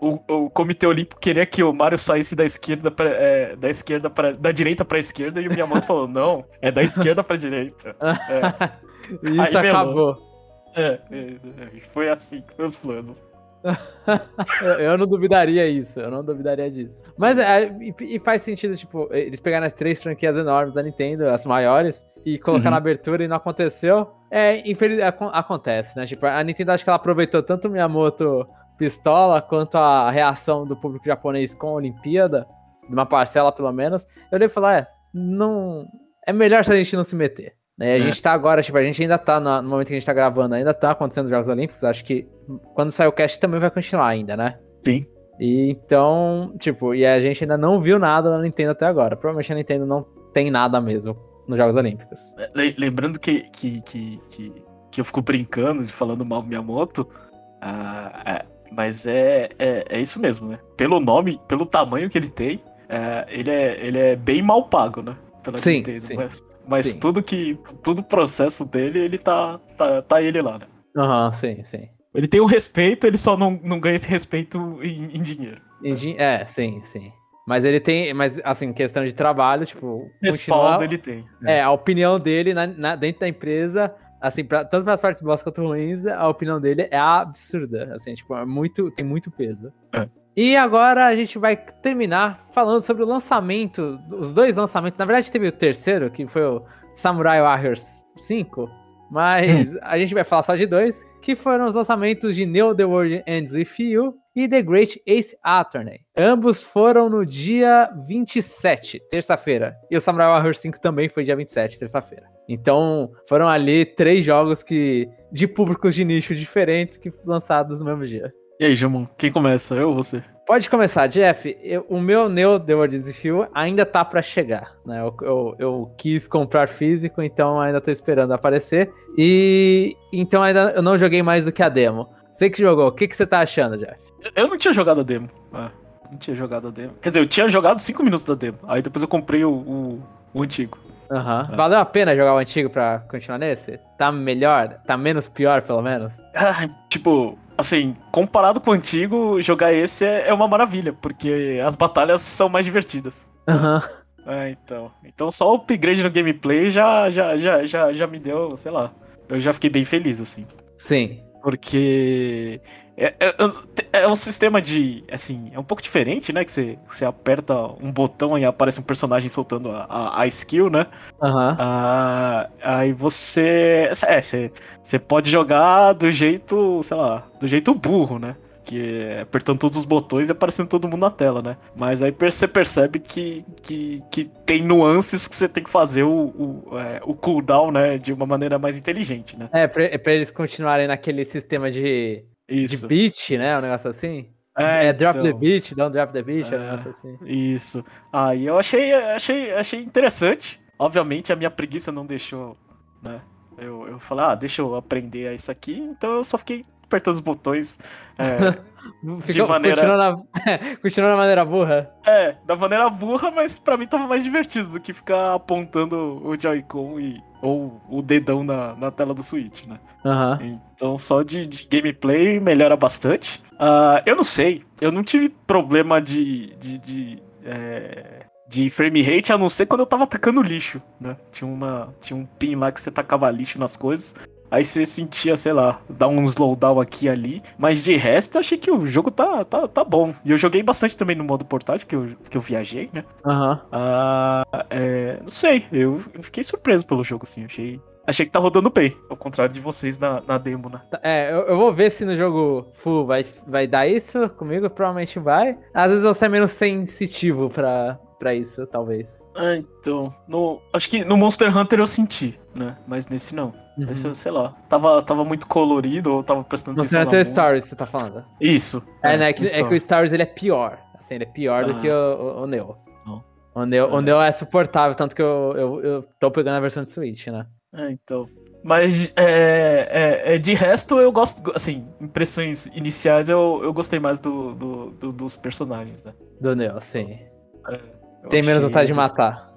o, o Comitê Olímpico queria que o Mario saísse da esquerda pra, é, da esquerda para da direita pra esquerda e o Miyamoto falou, não, é da esquerda pra direita. É. Isso Aí, acabou. É, é, é, foi assim que foi os planos. eu não duvidaria isso, eu não duvidaria disso. Mas é, e, e, faz sentido, tipo, eles pegaram as três franquias enormes da Nintendo, as maiores, e colocar uhum. na abertura e não aconteceu. É, infelizmente, acontece, né? Tipo, a Nintendo acho que ela aproveitou tanto o Miyamoto pistola quanto a reação do público japonês com a Olimpíada, de uma parcela pelo menos. Eu devo falar, é, não. É melhor se a gente não se meter. Né? A é. gente tá agora, tipo, a gente ainda tá no, momento que a gente tá gravando, ainda tá acontecendo os Jogos Olímpicos. Acho que quando sair o cast também vai continuar ainda, né? Sim. E então, tipo, e a gente ainda não viu nada na Nintendo até agora. Provavelmente a Nintendo não tem nada mesmo nos Jogos Olímpicos. É, lembrando que, que, que, que, que eu fico brincando, falando mal Miyamoto, uh, é, mas é, é, é, isso mesmo, né? Pelo nome, pelo tamanho que ele tem, é, ele, é, ele é bem mal pago, né? Pela sim, Nintendo. Sim, mas, mas sim. tudo que. Todo o processo dele, ele tá, tá, tá ele lá, né? Aham, uhum, sim, sim. Ele tem o respeito, ele só não, não ganha esse respeito em, em dinheiro. Em di é, sim, sim. Mas ele tem, mas assim, questão de trabalho, tipo. Respaldo ele tem. É, a opinião dele na, na, dentro da empresa, assim, pra, tanto para as partes boas quanto ruins, a opinião dele é absurda. Assim, tipo, é muito, tem muito peso. É. E agora a gente vai terminar falando sobre o lançamento, os dois lançamentos. Na verdade, teve o terceiro, que foi o Samurai Warriors 5. Mas hum. a gente vai falar só de dois, que foram os lançamentos de Neo The World Ends With You e The Great Ace Attorney. Ambos foram no dia 27, terça-feira. E o Samurai Warriors 5 também foi dia 27, terça-feira. Então, foram ali três jogos que de públicos de nicho diferentes que lançados no mesmo dia. E aí, Jamon, quem começa? Eu ou você? Pode começar, Jeff. Eu, o meu Neo The World Feel ainda tá para chegar, né? Eu, eu, eu, quis comprar físico, então ainda tô esperando aparecer. E então ainda eu não joguei mais do que a demo. Você que jogou, o que, que você tá achando, Jeff? Eu não tinha jogado a demo. Ah, não tinha jogado a demo. Quer dizer, eu tinha jogado 5 minutos da demo. Aí depois eu comprei o, o, o antigo. Uhum. É. Valeu a pena jogar o antigo pra continuar nesse? Tá melhor? Tá menos pior, pelo menos? Ah, tipo, assim, comparado com o antigo, jogar esse é, é uma maravilha, porque as batalhas são mais divertidas. Aham. Uhum. É, então. Então só o upgrade no gameplay já, já, já, já, já me deu, sei lá. Eu já fiquei bem feliz, assim. Sim. Porque é, é, é, um sistema de. Assim, é um pouco diferente, né? Que você, você aperta um botão e aparece um personagem soltando a, a, a skill, né? Aham. Uhum. Aí você. É, você, você pode jogar do jeito, sei lá, do jeito burro, né? Que é apertando todos os botões e aparecendo todo mundo na tela, né? Mas aí você percebe que, que, que tem nuances que você tem que fazer o, o, é, o cooldown, né? De uma maneira mais inteligente, né? É, pra, pra eles continuarem naquele sistema de isso. de beat, né? Um negócio assim. É, é drop então, the beat, don't drop the beat, é, um negócio assim. Isso. Aí eu achei, achei, achei interessante. Obviamente a minha preguiça não deixou, né? Eu, eu falei, ah, deixa eu aprender isso aqui, então eu só fiquei apertando os botões é, de maneira... Continuou na... continuou na maneira burra? É, da maneira burra, mas pra mim tava mais divertido do que ficar apontando o Joy-Con e... ou o dedão na, na tela do Switch, né? Uhum. Então só de, de gameplay melhora bastante. Uh, eu não sei, eu não tive problema de... de, de é de frame rate, a não ser quando eu tava atacando lixo, né? Tinha, uma, tinha um pin lá que você tacava lixo nas coisas. Aí você sentia, sei lá, dar um slowdown aqui e ali. Mas de resto, eu achei que o jogo tá, tá, tá bom. E eu joguei bastante também no modo portátil, que eu, que eu viajei, né? Aham. Uhum. Ah, é, não sei, eu fiquei surpreso pelo jogo, assim. Achei, Achei que tá rodando bem, ao contrário de vocês na, na demo, né? Tá, é, eu, eu, vou ver se no jogo full vai, vai dar isso comigo, provavelmente vai. Às vezes você é menos sensitivo pra, pra isso, talvez. Ah, então. No, acho que no Monster Hunter eu senti, né? Mas nesse não. Uhum. Esse, sei lá, tava, tava muito colorido ou tava prestando Monster atenção Hunter Stories, você tá falando? Isso. É, é né? É que, é que o Stories ele é pior. Assim, ele é pior ah. do que o, o, o Neo. O Neo, é. o Neo é suportável, tanto que eu, eu, eu tô pegando a versão de Switch, né? É, então. Mas é, é, é, de resto eu gosto, assim, impressões iniciais eu, eu gostei mais do, do, do dos personagens, né? Do Neo, sim. É, Tem menos vontade de matar.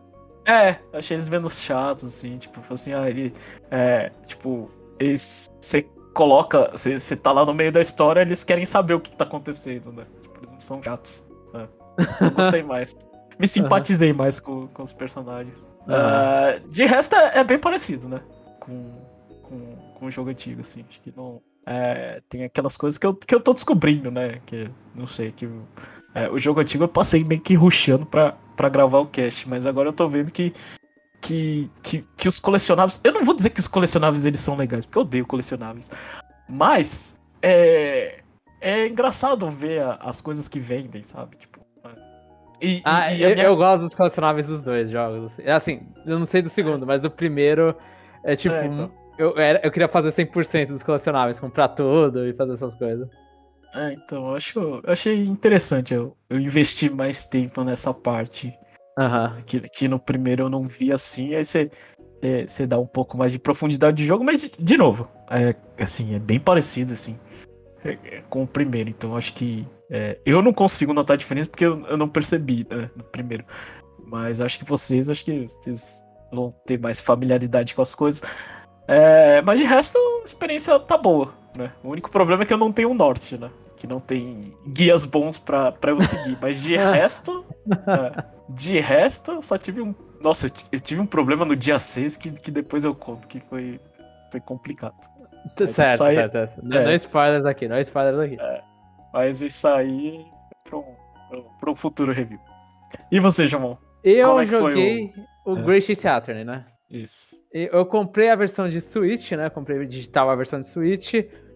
É, achei eles menos chatos, assim, tipo, assim, ah, ele. É, tipo, eles. Você coloca. Você tá lá no meio da história, eles querem saber o que, tá acontecendo, né? Tipo, eles não são gatos. É. Eu gostei mais. Me simpatizei uhum. mais com, com os personagens. Uhum. Uh, de resto, é, é, bem parecido, né? Com, com, com o jogo antigo, assim. Acho que não. É, tem aquelas coisas que eu, que eu tô descobrindo, né? Que, não sei, que é, o jogo antigo eu passei meio que ruxando pra, pra gravar o cast, mas agora eu tô vendo que, que, que, que os colecionáveis. Eu não vou dizer que os colecionáveis eles são legais, porque eu odeio colecionáveis. Mas é, é engraçado ver a, as coisas que vendem, sabe? Tipo. E, ah, e eu, minha... eu, gosto dos colecionáveis dos dois jogos. Assim. assim, eu não sei do segundo, mas do primeiro é tipo. É, então. eu, eu queria fazer 100% dos colecionáveis, comprar tudo e fazer essas coisas. É, então, eu, acho, eu achei interessante eu, eu investir mais tempo nessa parte. Uhum. Que, que no primeiro eu não vi assim, aí você, você dá um pouco mais de profundidade de jogo, mas de, de novo, é, assim, é bem parecido, assim, é, é, com o primeiro, então acho que é, eu não consigo notar a diferença porque eu, eu não percebi né, no primeiro. Mas acho que vocês, acho que vocês vão ter mais familiaridade com as coisas. É, mas de resto, a experiência tá boa, né? O único problema é que eu não tenho um norte, né? que não tem guias bons pra, pra eu seguir. Mas de resto. é, de resto, só tive um. Nossa, eu, eu, tive um problema no dia 6 que, que depois eu conto que foi, foi complicado. certo, aí, certo, certo. Não, é, não spoilers aqui, não spoilers aqui. É, mas isso aí é pra um, futuro review. E você, João? Eu é joguei o, o é. Saturn, né? Isso. Eu comprei a versão de Switch, né? Comprei digital a versão de Switch,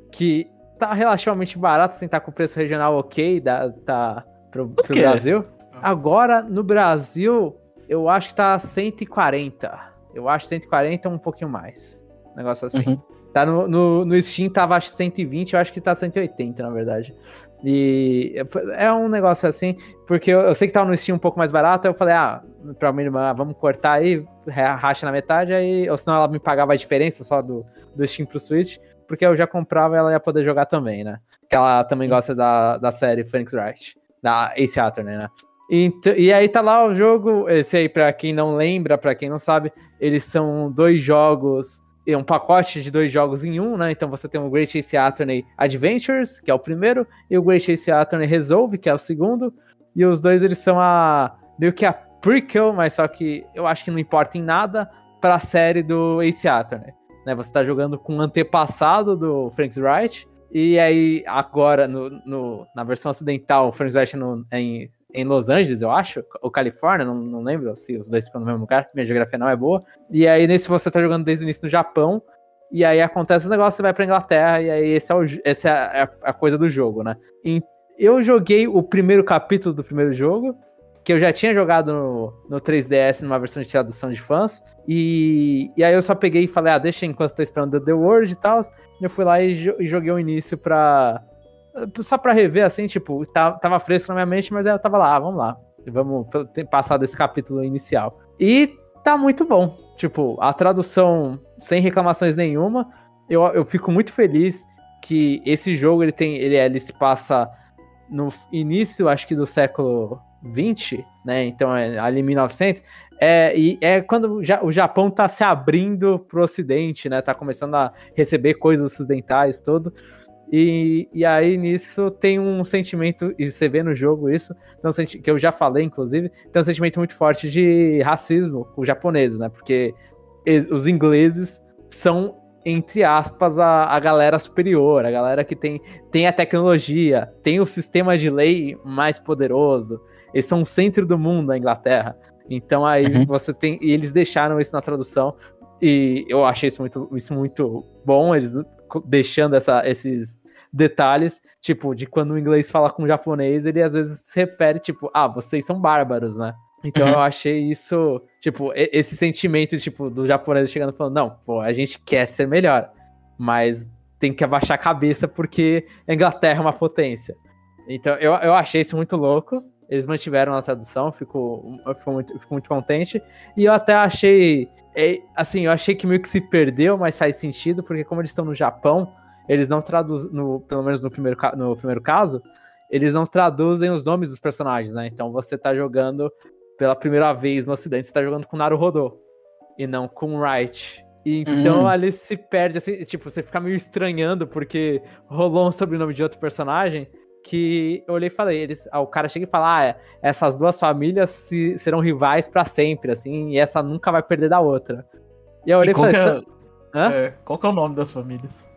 que tá relativamente barato, sem estar tá com o preço regional ok, da, tá pro, pro Brasil. Agora, no Brasil, eu acho que tá 140. Eu acho 140 um pouquinho mais. Negócio assim. Uhum. Tá no, no, no Steam tava acho 120, eu acho que tá 180, na verdade. E é um negócio assim, porque eu, eu sei que tava no Steam um pouco mais barato, eu falei, ah, pra minha irmã, vamos cortar aí, racha na metade, aí, ou senão ela me pagava a diferença só do, do Steam pro Switch porque eu já comprava e ela ia poder jogar também, né? Que ela também gosta da, da série Phoenix Wright, da Ace Attorney, né? E, e aí tá lá o jogo, esse aí pra quem não lembra, pra quem não sabe, eles são dois jogos, é um pacote de dois jogos em um, né? Então você tem o Great Ace Attorney Adventures, que é o primeiro, e o Great Ace Attorney Resolve, que é o segundo, e os dois eles são a meio que a prequel, mas só que eu acho que não importa em nada, pra série do Ace Attorney né? Você tá jogando com o antepassado do Frank Wright, e aí agora no, no, na versão ocidental, o Frank Wright no, em, em Los Angeles, eu acho, ou Califórnia, não, não lembro se os dois ficam no mesmo lugar, minha geografia não é boa. E aí nesse você tá jogando desde o início no Japão, e aí acontece os negócios, você vai pra Inglaterra, e aí esse é o, essa é a, a coisa do jogo, né? E eu joguei o primeiro capítulo do primeiro jogo, que eu já tinha jogado no, no 3DS numa versão de tradução de fãs. E, e aí eu só peguei e falei, ah, deixa enquanto tô esperando The World e tal. Eu fui lá e, e, joguei o início pra. Só pra rever, assim, tipo, tava, tava fresco na minha mente, mas aí eu tava lá, ah, vamos lá. Vamos passar desse capítulo inicial. E tá muito bom. Tipo, a tradução sem reclamações nenhuma. Eu, eu fico muito feliz que esse jogo ele tem. Ele, ele se passa no início, acho que do século 20, né? Então é ali 1900. É, e é quando o Japão tá se abrindo pro Ocidente, né? Tá começando a receber coisas ocidentais, tudo. E, e aí nisso tem um sentimento, e você vê no jogo isso, que eu já falei, inclusive, tem um sentimento muito forte de racismo com os japoneses, né? Porque os ingleses são, entre aspas, a, a galera superior, a galera que tem, tem a tecnologia, tem o sistema de lei mais poderoso, eles são o centro do mundo, a Inglaterra. Então aí uhum. você tem. E eles deixaram isso na tradução. E eu achei isso muito, isso muito bom, eles deixando essa, esses detalhes, tipo, de quando o inglês fala com o japonês, ele às vezes se repete, tipo, ah, vocês são bárbaros, né? Então uhum. eu achei isso, tipo, esse sentimento, tipo, do japonês chegando falando, não, pô, a gente quer ser melhor, mas tem que abaixar a cabeça porque a Inglaterra é uma potência. Então eu, eu achei isso muito louco. Eles mantiveram a tradução, fico, eu fico, muito, fico muito contente. E eu até achei. É, assim, eu achei que meio que se perdeu, mas faz sentido, porque como eles estão no Japão, eles não traduzem, no, pelo menos no primeiro, no primeiro caso, eles não traduzem os nomes dos personagens, né? Então você tá jogando pela primeira vez no ocidente, você tá jogando com Naruhodo e não com Wright. Então hum. ali se perde, assim, tipo, você fica meio estranhando porque rolou um sobrenome de outro personagem que eu olhei e falei, eles, ah, o cara chega e fala, ah, é, essas duas famílias se, serão rivais para sempre, assim, e essa nunca vai perder da outra. E eu olhei e, e falei, é, é, qual que é o nome das famílias?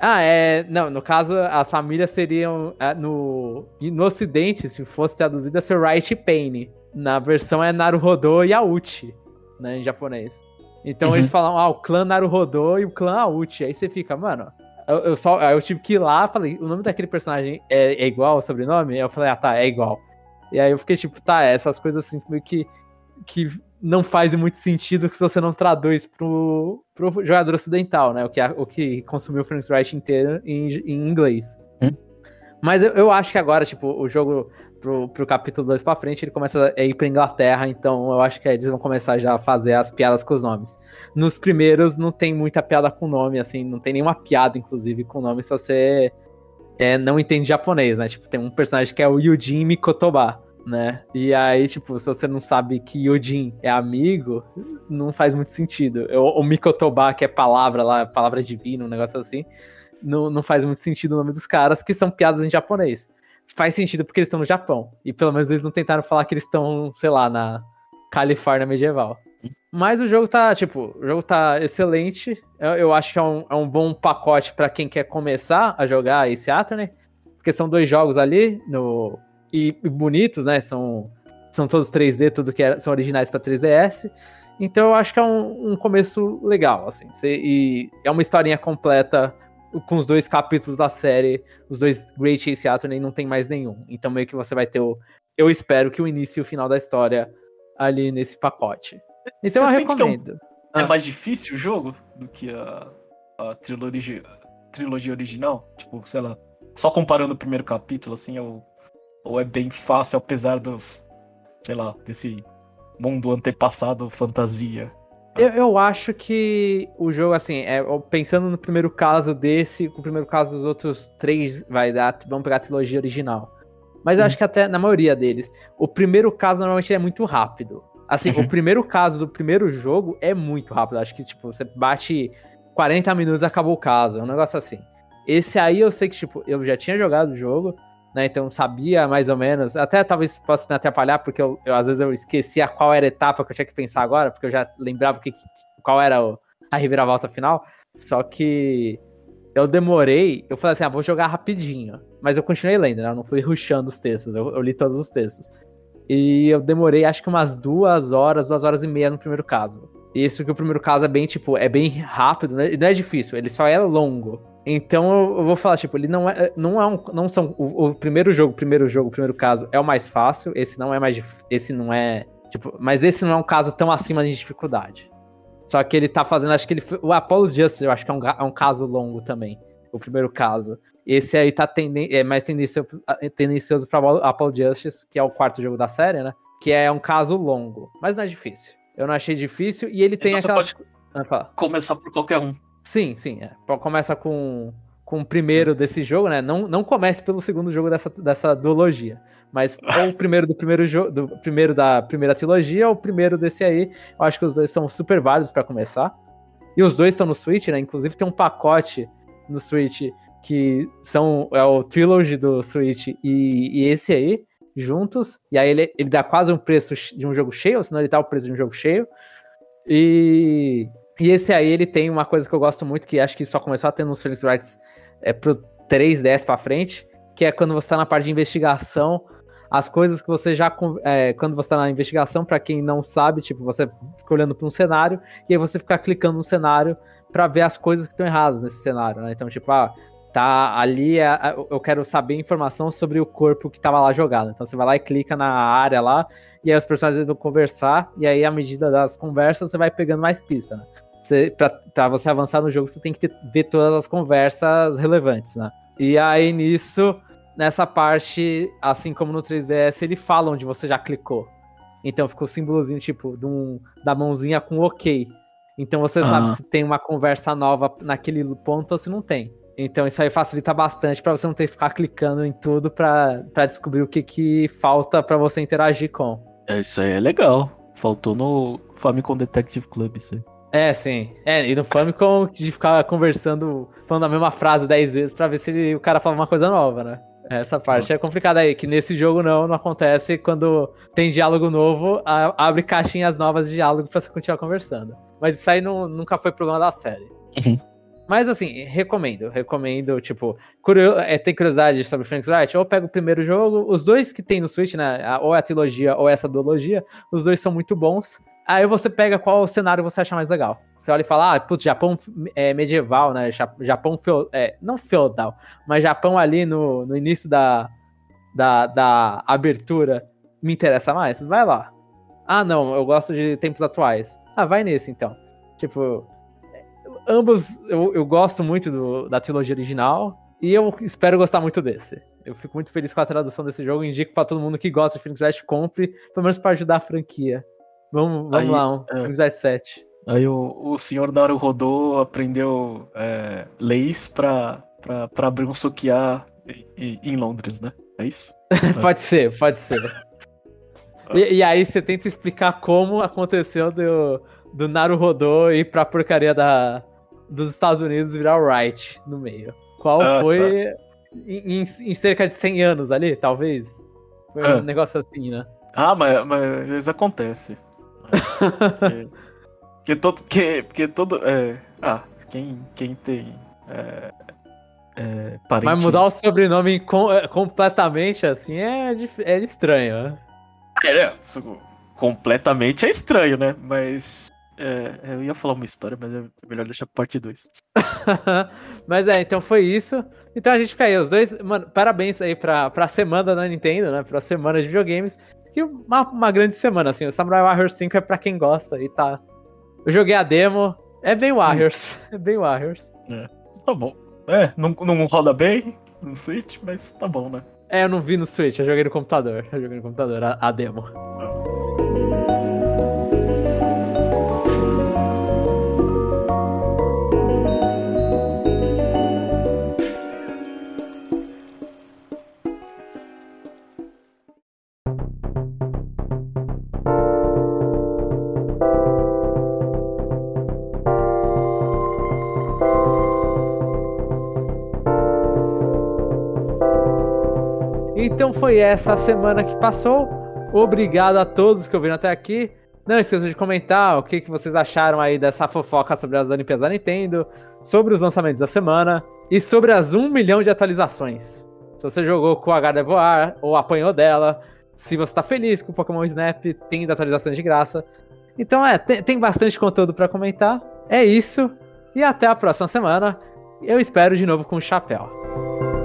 Ah, é. Não, no caso, as famílias seriam. É, no, no ocidente, se fosse traduzida, ser Right Pain. Na versão é Naruhodo e Auchi, né, em japonês. Então uhum. eles falam, ah, o clã Naruhodo e o clã Auchi. Aí você fica, mano. Eu, eu só, eu tive que ir lá, falei, o nome daquele personagem é, é igual ao sobrenome? Eu falei, ah, tá, é igual. E aí eu fiquei tipo, tá, essas coisas assim, meio que, que não faz muito sentido se você não traduz pro, pro jogador ocidental, né? O que, o que consumiu o Frank's Wright inteiro em, em inglês. Hum? Mas eu, eu acho que agora, tipo, o jogo pro, pro capítulo 2 pra frente, ele começa a ir pra Inglaterra, então eu acho que eles vão começar já a fazer as piadas com os nomes. Nos primeiros não tem muita piada com nome, assim, não tem nenhuma piada, inclusive, com nome se você é, não entende japonês, né? Tipo, tem um personagem que é o Yujin Mikotoba né? E aí, tipo, se você não sabe que Yojin é amigo, não faz muito sentido. O, o Mikotoba, que é palavra lá, palavra divina, um negócio assim, não, não faz muito sentido o nome dos caras, que são piadas em japonês. Faz sentido porque eles estão no Japão. E pelo menos eles não tentaram falar que eles estão, sei lá, na Califórnia medieval. Mas o jogo tá, tipo, o jogo tá excelente. Eu, eu acho que é um, é um bom pacote para quem quer começar a jogar esse Attorney. Porque são dois jogos ali no e, e bonitos, né? São, são todos 3D, tudo que é, são originais para 3DS. Então eu acho que é um, um começo legal, assim. e é uma historinha completa com os dois capítulos da série, os dois Great Chase Attorney não tem mais nenhum. Então meio que você vai ter o. Eu espero que o início e o final da história ali nesse pacote. Então você eu recomendo. É, um, é, mais difícil o jogo do que a, a trilogia, trilogia original? Tipo, sei lá. Só comparando o primeiro capítulo, assim, eu ou é bem fácil, apesar dos, sei lá, desse mundo antepassado fantasia? Eu, eu acho que o jogo, assim, é, pensando no primeiro caso desse, o primeiro caso dos outros três vai dar, vamos pegar a trilogia original. Mas eu uhum. acho que até na maioria deles, o primeiro caso normalmente é muito rápido. Assim, uhum. o primeiro caso do primeiro jogo é muito rápido. Acho que, tipo, você bate 40 minutos acabou o caso. É um negócio assim. Esse aí eu sei que, tipo, eu já tinha jogado o jogo né? Então sabia mais ou menos. Até talvez possa me atrapalhar, porque eu, eu, às vezes eu esquecia qual era a etapa que eu tinha que pensar agora, porque eu já lembrava que, qual era o, a reviravolta final. Só que eu demorei, eu falei assim, ah, vou jogar rapidinho. Mas eu continuei lendo, né? Eu não fui rushando os textos, eu, eu li todos os textos. E eu demorei acho que umas duas horas, duas horas e meia no primeiro caso. Isso que o primeiro caso é bem, tipo, é bem rápido, né? Não é difícil, ele só é longo. Então eu vou falar, tipo, ele não é, não é um, não são o, o, primeiro jogo, primeiro jogo, primeiro caso é o mais fácil, esse não é mais esse não é, tipo, mas esse não é um caso tão acima de dificuldade. Só que ele tá fazendo, acho que ele o Apollo Justice, eu acho que é um, é um caso longo também, o primeiro caso. Esse aí tá tenden, é mais tendencioso, tendencioso para Apollo Justice, que é o quarto jogo da série, né? Que é um caso longo, mas não é difícil. Eu não achei difícil e ele tem então aquela. Você pode ah, começar por qualquer um. Sim, sim. É. Começa com, com o primeiro desse jogo, né? Não, não comece pelo segundo jogo dessa, dessa duologia. Mas ou o primeiro do primeiro jogo, do primeiro da primeira trilogia, ou o primeiro desse aí. Eu acho que os dois são super válidos para começar. E os dois estão no Switch, né? Inclusive tem um pacote no Switch que são é o trilogy do Switch e, e esse aí juntos. E aí ele, ele dá quase um preço de um jogo cheio, senão ele tá o preço de um jogo cheio. E e esse aí, ele tem uma coisa que eu gosto muito, que acho que só começou a ter nos Felix Wrights é, pro 3DS pra frente, que é quando você tá na parte de investigação, as coisas que você já. É, quando você tá na investigação, para quem não sabe, tipo, você fica olhando para um cenário, e aí você fica clicando no cenário para ver as coisas que estão erradas nesse cenário, né? Então, tipo, ah, tá ali, é, eu quero saber informação sobre o corpo que tava lá jogado. Então você vai lá e clica na área lá, e aí os personagens vão conversar, e aí à medida das conversas você vai pegando mais pista, né? Pra você avançar no jogo, você tem que ter, ver todas as conversas relevantes, né? E aí nisso, nessa parte, assim como no 3DS, ele fala onde você já clicou. Então ficou o símbolozinho, tipo, um, da mãozinha com ok. Então você uhum. sabe se tem uma conversa nova naquele ponto ou se não tem. Então isso aí facilita bastante para você não ter que ficar clicando em tudo para descobrir o que, que falta para você interagir com. É, isso aí é legal. Faltou no Famicom Detective Club isso aí. É, sim. É, e no Famicom de ficar conversando, falando a mesma frase dez vezes pra ver se ele, o cara fala uma coisa nova, né? Essa parte é complicada aí, que nesse jogo não, não acontece quando tem diálogo novo, a, abre caixinhas novas de diálogo pra você continuar conversando. Mas isso aí não, nunca foi problema da série. Uhum. Mas assim, recomendo, recomendo, tipo, curio é, tem curiosidade sobre Phoenix Wright, ou pega o primeiro jogo, os dois que tem no Switch, né, ou é a trilogia ou essa duologia, os dois são muito bons. Aí você pega qual cenário você acha mais legal. Você olha e fala, ah, putz, Japão é, medieval, né? Japão, feudal, é, não feudal, mas Japão ali no, no início da, da, da abertura me interessa mais? Vai lá. Ah, não, eu gosto de tempos atuais. Ah, vai nesse então. Tipo, ambos eu, eu gosto muito do, da trilogia original e eu espero gostar muito desse. Eu fico muito feliz com a tradução desse jogo. Indico para todo mundo que gosta de Phoenix Wright, compre, pelo menos para ajudar a franquia. Vamos, vamos aí, lá, um é, Phoenix Wright 7. Aí o, o senhor Naru rodou, aprendeu é, leis pra, pra, pra abrir um sukiá em, em Londres, né? É isso? pode ser, pode ser. e, e, aí você tenta explicar como aconteceu do, do Naru rodou ir pra porcaria da, dos Estados Unidos virar o Wright no meio. Qual ah, foi tá. em, em, cerca de 100 anos ali, talvez? Foi ah. um negócio assim, né? Ah, mas, mas isso acontece. Porque, porque todo. Porque, porque todo. É, ah, quem, quem tem. É, é, parente... Mas mudar o sobrenome com, é, completamente assim é, é estranho, né? É, é, completamente é estranho, né? Mas. É, eu ia falar uma história, mas é melhor deixar parte 2. mas é, então foi isso. Então a gente fica aí, os dois. Mano, parabéns aí pra, pra semana da Nintendo, né? Pra semana de videogames que uma, uma grande semana, assim. O Samurai Warriors 5 é pra quem gosta e tá. Eu joguei a demo, é bem Warriors. Hum. É bem Warriors. É, tá bom. É, não, não roda bem no Switch, mas tá bom, né? É, eu não vi no Switch, eu joguei no computador. Eu joguei no computador, a, a demo. Então foi essa a semana que passou. Obrigado a todos que ouviram até aqui. Não esqueçam de comentar o que, que vocês acharam aí dessa fofoca sobre as Olimpíadas da Nintendo, sobre os lançamentos da semana e sobre as 1 milhão de atualizações. Se você jogou com a Gardevoir ou apanhou dela, se você tá feliz com o Pokémon Snap, tem atualizações de graça. Então é, tem, tem bastante conteúdo para comentar. É isso. E até a próxima semana. Eu espero de novo com o chapéu.